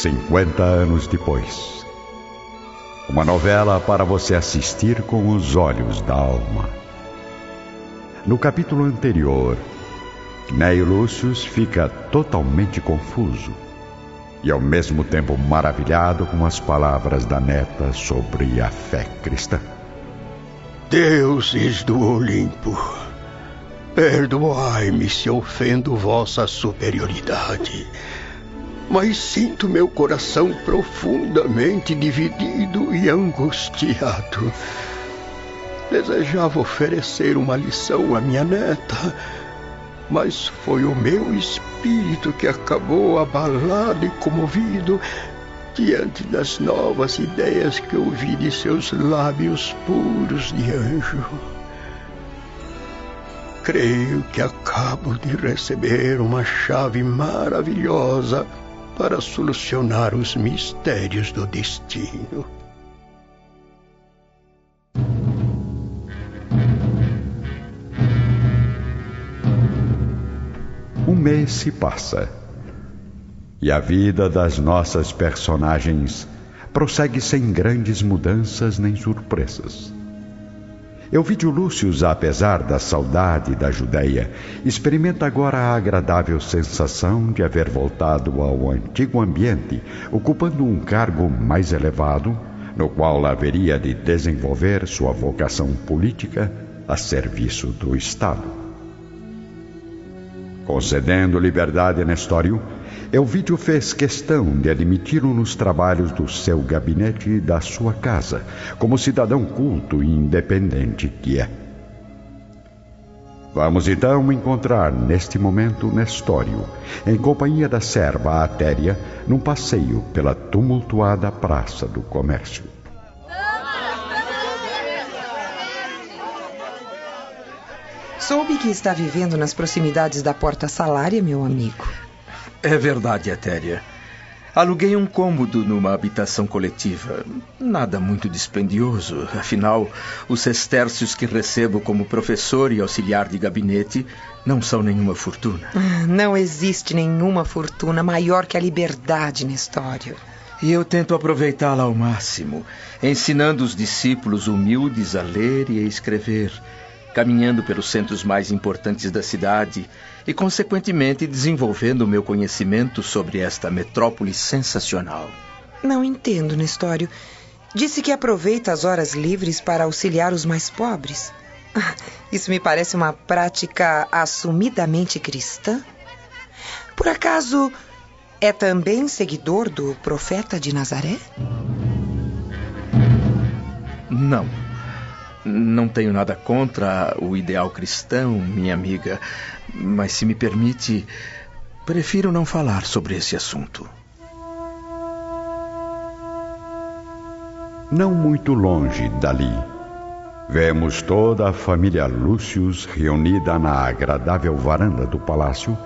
50 anos depois. Uma novela para você assistir com os olhos da alma. No capítulo anterior, Neio Lúcius fica totalmente confuso e ao mesmo tempo maravilhado com as palavras da neta sobre a fé cristã. Deuses do Olimpo, perdoai-me se ofendo vossa superioridade, mas sinto meu coração profundamente dividido e angustiado. Desejava oferecer uma lição à minha neta mas foi o meu espírito que acabou abalado e comovido diante das novas ideias que ouvi de seus lábios puros de anjo. Creio que acabo de receber uma chave maravilhosa para solucionar os mistérios do destino. Um mês se passa e a vida das nossas personagens prossegue sem grandes mudanças nem surpresas. Euvídio Lúcius, apesar da saudade da Judéia, experimenta agora a agradável sensação de haver voltado ao antigo ambiente, ocupando um cargo mais elevado, no qual haveria de desenvolver sua vocação política a serviço do Estado. Concedendo liberdade a Nestório, Elvídio fez questão de admiti-lo nos trabalhos do seu gabinete e da sua casa, como cidadão culto e independente que é. Vamos então encontrar neste momento Nestório, em companhia da serva Atéria, num passeio pela tumultuada Praça do Comércio. Soube que está vivendo nas proximidades da Porta Salária, meu amigo. É verdade, Etéria. Aluguei um cômodo numa habitação coletiva. Nada muito dispendioso, afinal, os sestércios que recebo como professor e auxiliar de gabinete não são nenhuma fortuna. Ah, não existe nenhuma fortuna maior que a liberdade, Nestório. E eu tento aproveitá-la ao máximo, ensinando os discípulos humildes a ler e a escrever caminhando pelos centros mais importantes da cidade e, consequentemente, desenvolvendo o meu conhecimento sobre esta metrópole sensacional. Não entendo, Nestório. Disse que aproveita as horas livres para auxiliar os mais pobres. Ah, isso me parece uma prática assumidamente cristã. Por acaso é também seguidor do profeta de Nazaré? Não. Não tenho nada contra o ideal cristão, minha amiga, mas se me permite, prefiro não falar sobre esse assunto. Não muito longe dali, vemos toda a família Lúcius reunida na agradável varanda do palácio,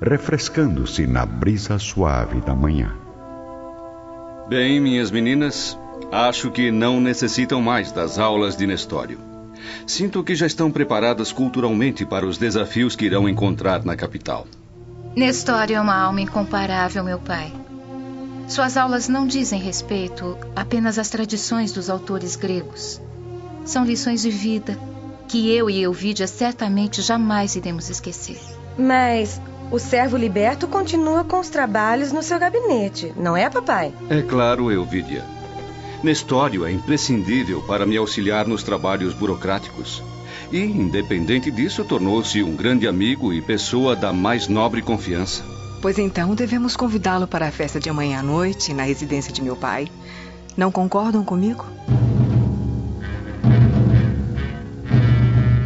refrescando-se na brisa suave da manhã. Bem, minhas meninas, Acho que não necessitam mais das aulas de Nestório. Sinto que já estão preparadas culturalmente para os desafios que irão encontrar na capital. Nestório é uma alma incomparável, meu pai. Suas aulas não dizem respeito apenas às tradições dos autores gregos. São lições de vida que eu e Euvídia certamente jamais iremos esquecer. Mas o servo liberto continua com os trabalhos no seu gabinete, não é, papai? É claro, Euvídia. Nestório é imprescindível para me auxiliar nos trabalhos burocráticos. E, independente disso, tornou-se um grande amigo e pessoa da mais nobre confiança. Pois então devemos convidá-lo para a festa de amanhã à noite, na residência de meu pai. Não concordam comigo?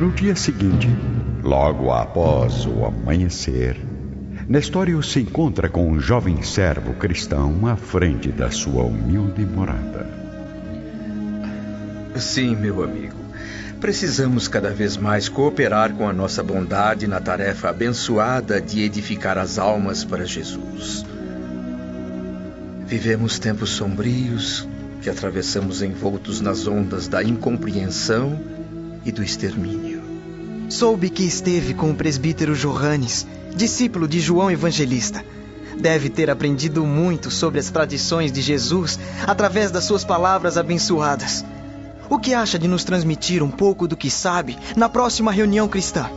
No dia seguinte, logo após o amanhecer, Nestório se encontra com um jovem servo cristão à frente da sua humilde morada. Sim, meu amigo. Precisamos cada vez mais cooperar com a nossa bondade na tarefa abençoada de edificar as almas para Jesus. Vivemos tempos sombrios que atravessamos envoltos nas ondas da incompreensão e do extermínio. Soube que esteve com o presbítero Johannes, discípulo de João Evangelista. Deve ter aprendido muito sobre as tradições de Jesus através das suas palavras abençoadas. O que acha de nos transmitir um pouco do que sabe na próxima reunião cristã?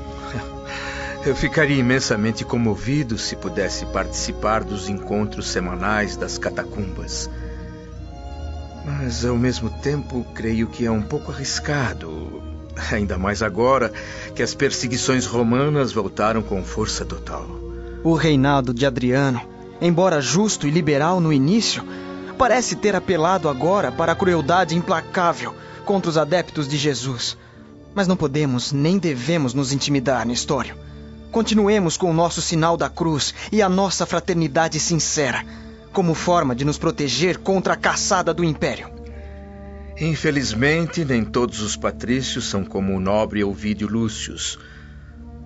Eu ficaria imensamente comovido se pudesse participar dos encontros semanais das catacumbas. Mas, ao mesmo tempo, creio que é um pouco arriscado. Ainda mais agora que as perseguições romanas voltaram com força total. O reinado de Adriano, embora justo e liberal no início, parece ter apelado agora para a crueldade implacável contra os adeptos de Jesus. Mas não podemos nem devemos nos intimidar, Nestório. Continuemos com o nosso sinal da cruz e a nossa fraternidade sincera, como forma de nos proteger contra a caçada do império. Infelizmente, nem todos os patrícios são como o nobre Ovídio Lúcius.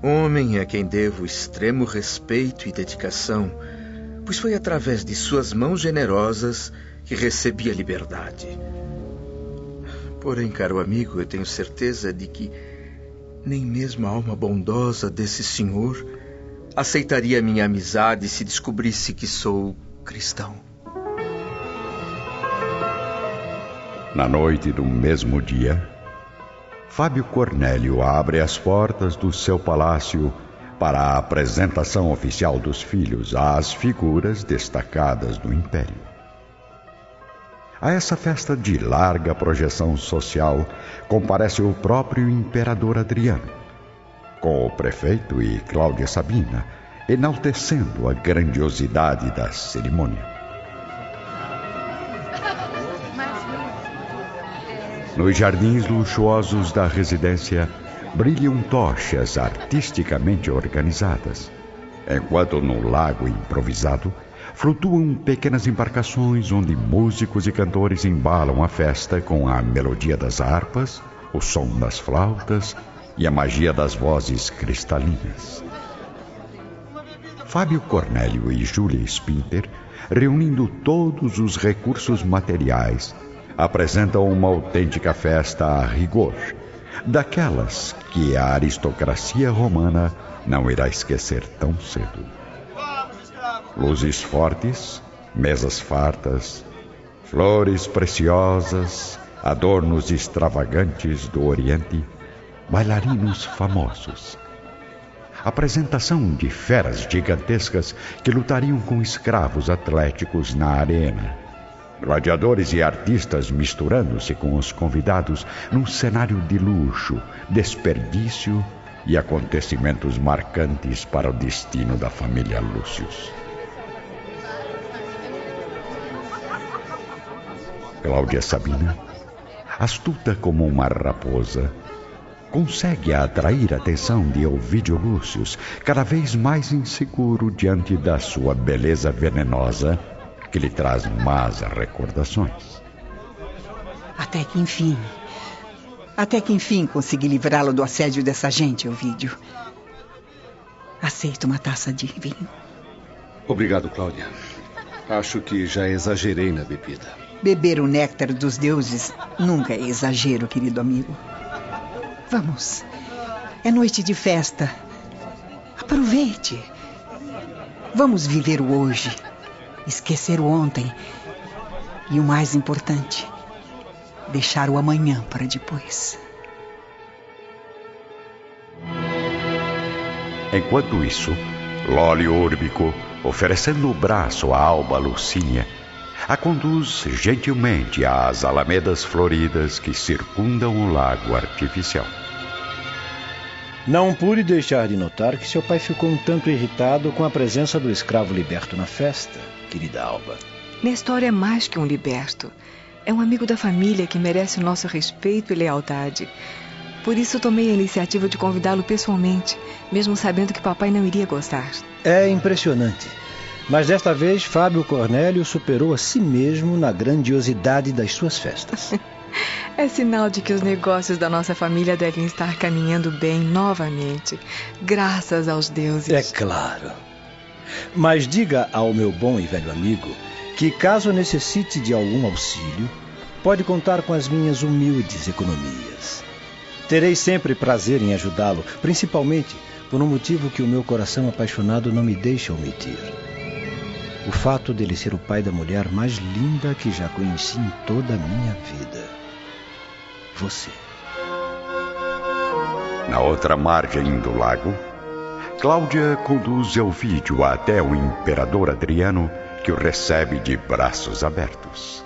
Homem a quem devo extremo respeito e dedicação, pois foi através de suas mãos generosas que recebi a liberdade. Porém, caro amigo, eu tenho certeza de que nem mesmo a alma bondosa desse senhor aceitaria minha amizade se descobrisse que sou cristão. Na noite do mesmo dia, Fábio Cornélio abre as portas do seu palácio para a apresentação oficial dos filhos às figuras destacadas do império. A essa festa de larga projeção social comparece o próprio imperador Adriano, com o prefeito e Cláudia Sabina, enaltecendo a grandiosidade da cerimônia. Nos jardins luxuosos da residência brilham tochas artisticamente organizadas, enquanto no lago improvisado flutuam pequenas embarcações onde músicos e cantores embalam a festa com a melodia das harpas, o som das flautas e a magia das vozes cristalinas. Fábio Cornélio e Júlia Spinter, reunindo todos os recursos materiais, apresentam uma autêntica festa a rigor, daquelas que a aristocracia romana não irá esquecer tão cedo. Luzes fortes, mesas fartas, flores preciosas, adornos extravagantes do Oriente, bailarinos famosos. Apresentação de feras gigantescas que lutariam com escravos atléticos na arena. Gladiadores e artistas misturando-se com os convidados num cenário de luxo, desperdício e acontecimentos marcantes para o destino da família Lúcius. Cláudia Sabina, astuta como uma raposa, consegue atrair a atenção de Ovidio Lúcius, cada vez mais inseguro diante da sua beleza venenosa, que lhe traz más recordações. Até que enfim. Até que enfim consegui livrá-lo do assédio dessa gente, Ovidio. Aceito uma taça de vinho. Obrigado, Cláudia. Acho que já exagerei na bebida. Beber o néctar dos deuses nunca é exagero, querido amigo. Vamos. É noite de festa. Aproveite. Vamos viver o hoje, esquecer o ontem e o mais importante, deixar o amanhã para depois. Enquanto isso, Lólio Úrbico, oferecendo o braço à alba Lucínia, a conduz gentilmente às alamedas floridas que circundam o lago artificial. Não pude deixar de notar que seu pai ficou um tanto irritado com a presença do escravo liberto na festa, querida Alba. Nestor é mais que um liberto. É um amigo da família que merece o nosso respeito e lealdade. Por isso tomei a iniciativa de convidá-lo pessoalmente, mesmo sabendo que papai não iria gostar. É impressionante. Mas desta vez, Fábio Cornélio superou a si mesmo na grandiosidade das suas festas. é sinal de que os negócios da nossa família devem estar caminhando bem novamente, graças aos deuses. É claro. Mas diga ao meu bom e velho amigo que, caso necessite de algum auxílio, pode contar com as minhas humildes economias. Terei sempre prazer em ajudá-lo, principalmente por um motivo que o meu coração apaixonado não me deixa omitir. o fato dele ser o pai da mulher mais linda que já conheci em toda a minha vida. Você. Na outra margem do lago, Cláudia conduz Elvídio até o imperador Adriano, que o recebe de braços abertos.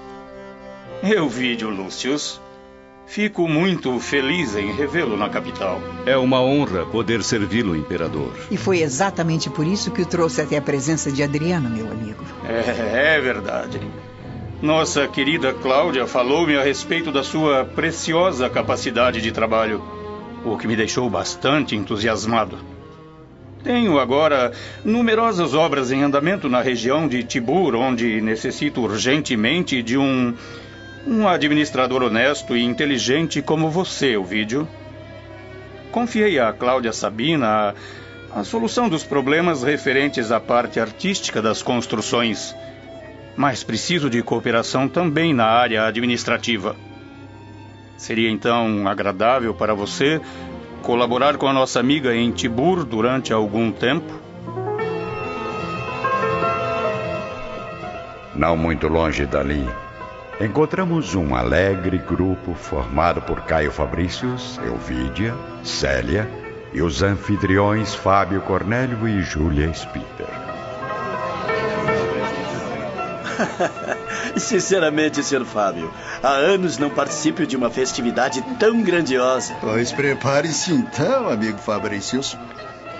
Elvídio Lúcius, fico muito feliz em revê-lo na capital. É uma honra poder servi-lo, imperador. E foi exatamente por isso que o trouxe até a presença de Adriano, meu amigo. É, é verdade. Nossa querida Cláudia falou-me a respeito da sua preciosa capacidade de trabalho, o que me deixou bastante entusiasmado. Tenho agora numerosas obras em andamento na região de Tibur, onde necessito urgentemente de um um administrador honesto e inteligente como você, Ovídio. Confiei a Cláudia Sabina a, a solução dos problemas referentes à parte artística das construções, mas preciso de cooperação também na área administrativa. Seria então agradável para você colaborar com a nossa amiga em Tibur durante algum tempo? Não muito longe dali, encontramos um alegre grupo formado por Caio Fabrícios, Elvídia, Célia e os anfitriões Fábio Cornélio e Júlia Spitter. Sinceramente, Sr. Fábio, há anos não participo de uma festividade tão grandiosa. Pois prepare-se então, amigo Fabrícios.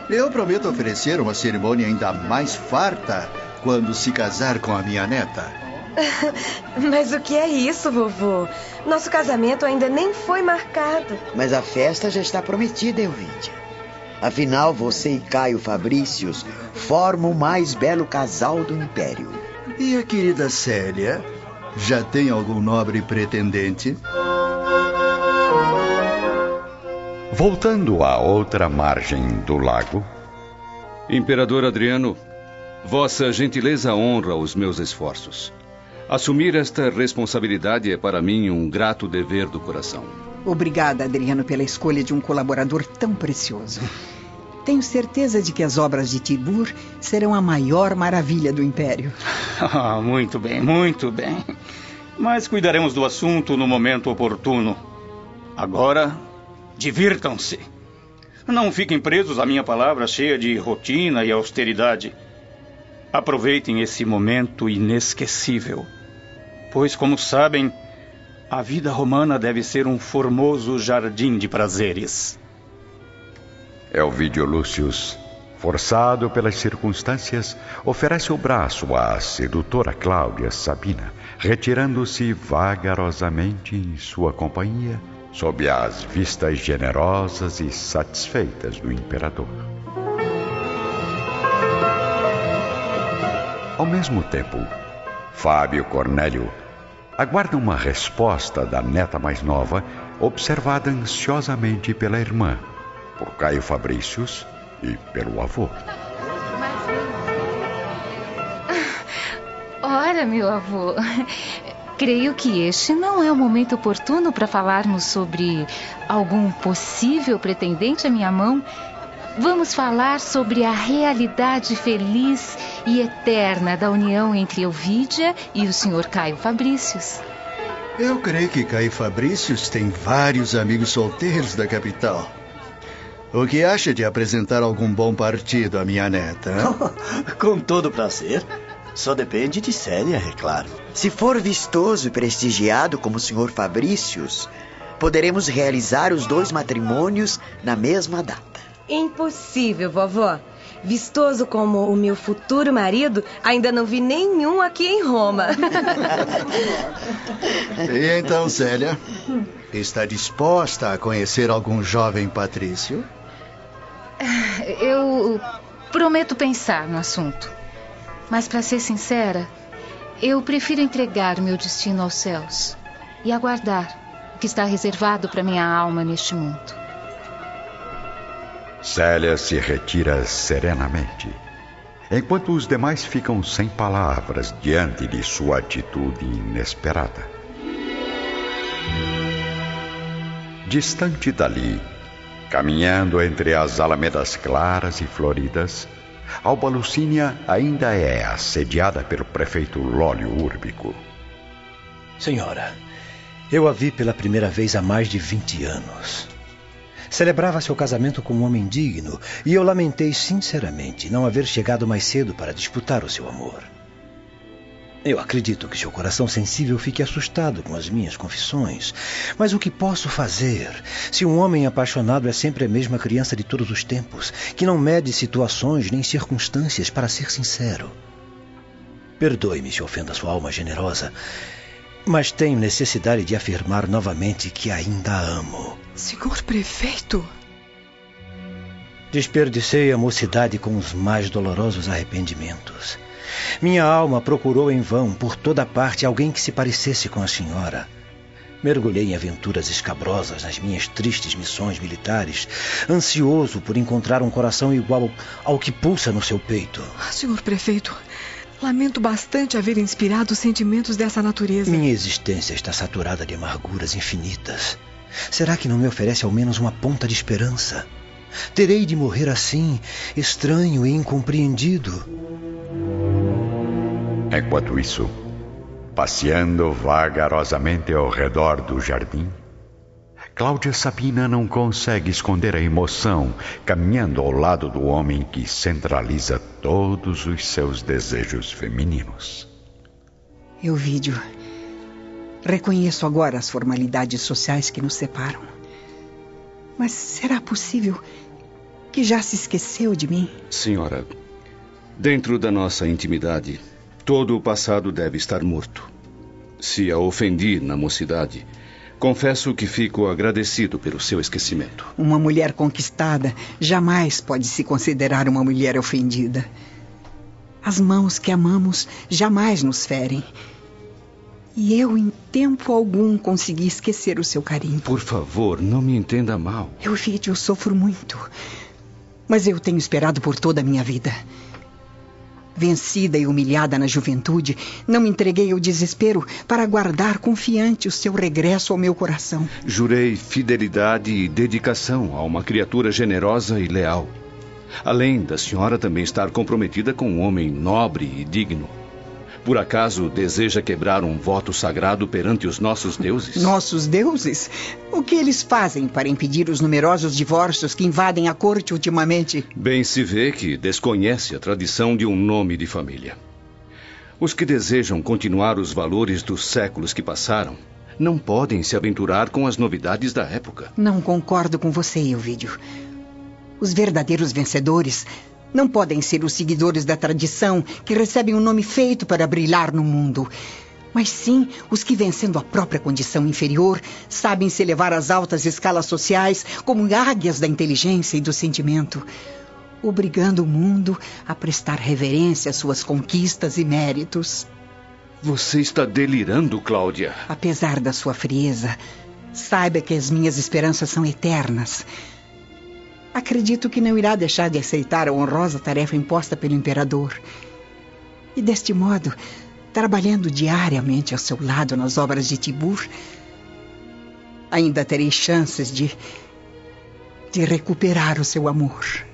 Eu prometo oferecer uma cerimônia ainda mais farta quando se casar com a minha neta. Mas o que é isso, vovô? Nosso casamento ainda nem foi marcado. Mas a festa já está prometida, Elvídia. Afinal, você e Caio Fabrícios formam o mais belo casal do Império. E a querida Célia? Já tem algum nobre pretendente? Voltando à outra margem do lago. Imperador Adriano, vossa gentileza honra os meus esforços. Assumir esta responsabilidade é para mim um grato dever do coração. Obrigada, Adriano, pela escolha de um colaborador tão precioso. Tenho certeza de que as obras de Tibur serão a maior maravilha do Império. Ah, muito bem, muito bem. Mas cuidaremos do assunto no momento oportuno. Agora, divirtam-se. Não fiquem presos à minha palavra cheia de rotina e austeridade. Aproveitem esse momento inesquecível pois, como sabem, a vida romana deve ser um formoso jardim de prazeres. Elvídio Lúcius, forçado pelas circunstâncias, oferece o braço à sedutora Cláudia Sabina, retirando-se vagarosamente em sua companhia, sob as vistas generosas e satisfeitas do imperador. Ao mesmo tempo, Fábio Cornélio aguarda uma resposta da neta mais nova, observada ansiosamente pela irmã, por Caio Fabrícios e pelo avô. Ora, meu avô, creio que este não é o momento oportuno para falarmos sobre algum possível pretendente à minha mão Vamos falar sobre a realidade feliz e eterna da união entre Elvídia e o Sr. Caio Fabrícios. Eu creio que Caio Fabrícios tem vários amigos solteiros da capital. O que acha de apresentar algum bom partido à minha neta? Com todo prazer. Só depende de Célia, é claro. Se for vistoso e prestigiado como o Sr. Fabrícios, poderemos realizar os dois matrimônios na mesma data. Impossível, vovó. Vistoso como o meu futuro marido, ainda não vi nenhum aqui em Roma. e então, Célia? Está disposta a conhecer algum jovem patrício? Eu prometo pensar no assunto. Mas, para ser sincera, eu prefiro entregar meu destino aos céus e aguardar o que está reservado para minha alma neste mundo. Célia se retira serenamente, enquanto os demais ficam sem palavras diante de sua atitude inesperada. Distante dali, caminhando entre as alamedas claras e floridas, Alba Lucínia ainda é assediada pelo prefeito Lólio Úrbico. Senhora, eu a vi pela primeira vez há mais de 20 anos. Celebrava seu casamento com um homem digno e eu lamentei sinceramente não haver chegado mais cedo para disputar o seu amor. Eu acredito que seu coração sensível fique assustado com as minhas confissões. Mas o que posso fazer se um homem apaixonado é sempre a mesma criança de todos os tempos, que não mede situações nem circunstâncias para ser sincero? Perdoe-me se ofenda sua alma generosa, mas tenho necessidade de afirmar novamente que ainda amo. Senhor prefeito? Desperdicei a mocidade com os mais dolorosos arrependimentos. Minha alma procurou em vão por toda parte alguém que se parecesse com a senhora. Mergulhei em aventuras escabrosas nas minhas tristes missões militares, ansioso por encontrar um coração igual ao que pulsa no seu peito. Ah, senhor prefeito, lamento bastante haver inspirado sentimentos dessa natureza. Minha existência está saturada de amarguras infinitas. Será que não me oferece ao menos uma ponta de esperança? Terei de morrer assim, estranho e incompreendido. Enquanto isso, passeando vagarosamente ao redor do jardim, Cláudia Sabina não consegue esconder a emoção caminhando ao lado do homem que centraliza todos os seus desejos femininos. Euvídio, reconheço agora as formalidades sociais que nos separam. Mas será possível que já se esqueceu de mim? Senhora, dentro da nossa intimidade, todo o passado deve estar morto. Se a ofendi na mocidade, confesso que fico agradecido pelo seu esquecimento. Uma mulher conquistada jamais pode se considerar uma mulher ofendida. As mãos que amamos jamais nos ferem. E eu, em tempo algum, consegui esquecer o seu carinho. Por favor, não me entenda mal. Eu, Vídeo, eu sofro muito. Mas eu tenho esperado por toda a minha vida. Vencida e humilhada na juventude, não me entreguei ao desespero para aguardar confiante o seu regresso ao meu coração. Jurei fidelidade e dedicação a uma criatura generosa e leal. Além da senhora também estar comprometida com um homem nobre e digno. Por acaso deseja quebrar um voto sagrado perante os nossos deuses? Nossos deuses? O que eles fazem para impedir os numerosos divórcios que invadem a corte ultimamente? Bem se vê que desconhece a tradição de um nome de família. Os que desejam continuar os valores dos séculos que passaram não podem se aventurar com as novidades da época. Não concordo com você, Elvídio. Os verdadeiros vencedores não podem ser os seguidores da tradição que recebem um nome feito para brilhar no mundo. Mas sim os que, vencendo a própria condição inferior, sabem se elevar às altas escalas sociais como águias da inteligência e do sentimento, obrigando o mundo a prestar reverência às suas conquistas e méritos. Você está delirando, Cláudia. Apesar da sua frieza, saiba que as minhas esperanças são eternas. Acredito que não irá deixar de aceitar a honrosa tarefa imposta pelo imperador. E deste modo, trabalhando diariamente ao seu lado nas obras de Tibur, ainda terei chances de de recuperar o seu amor.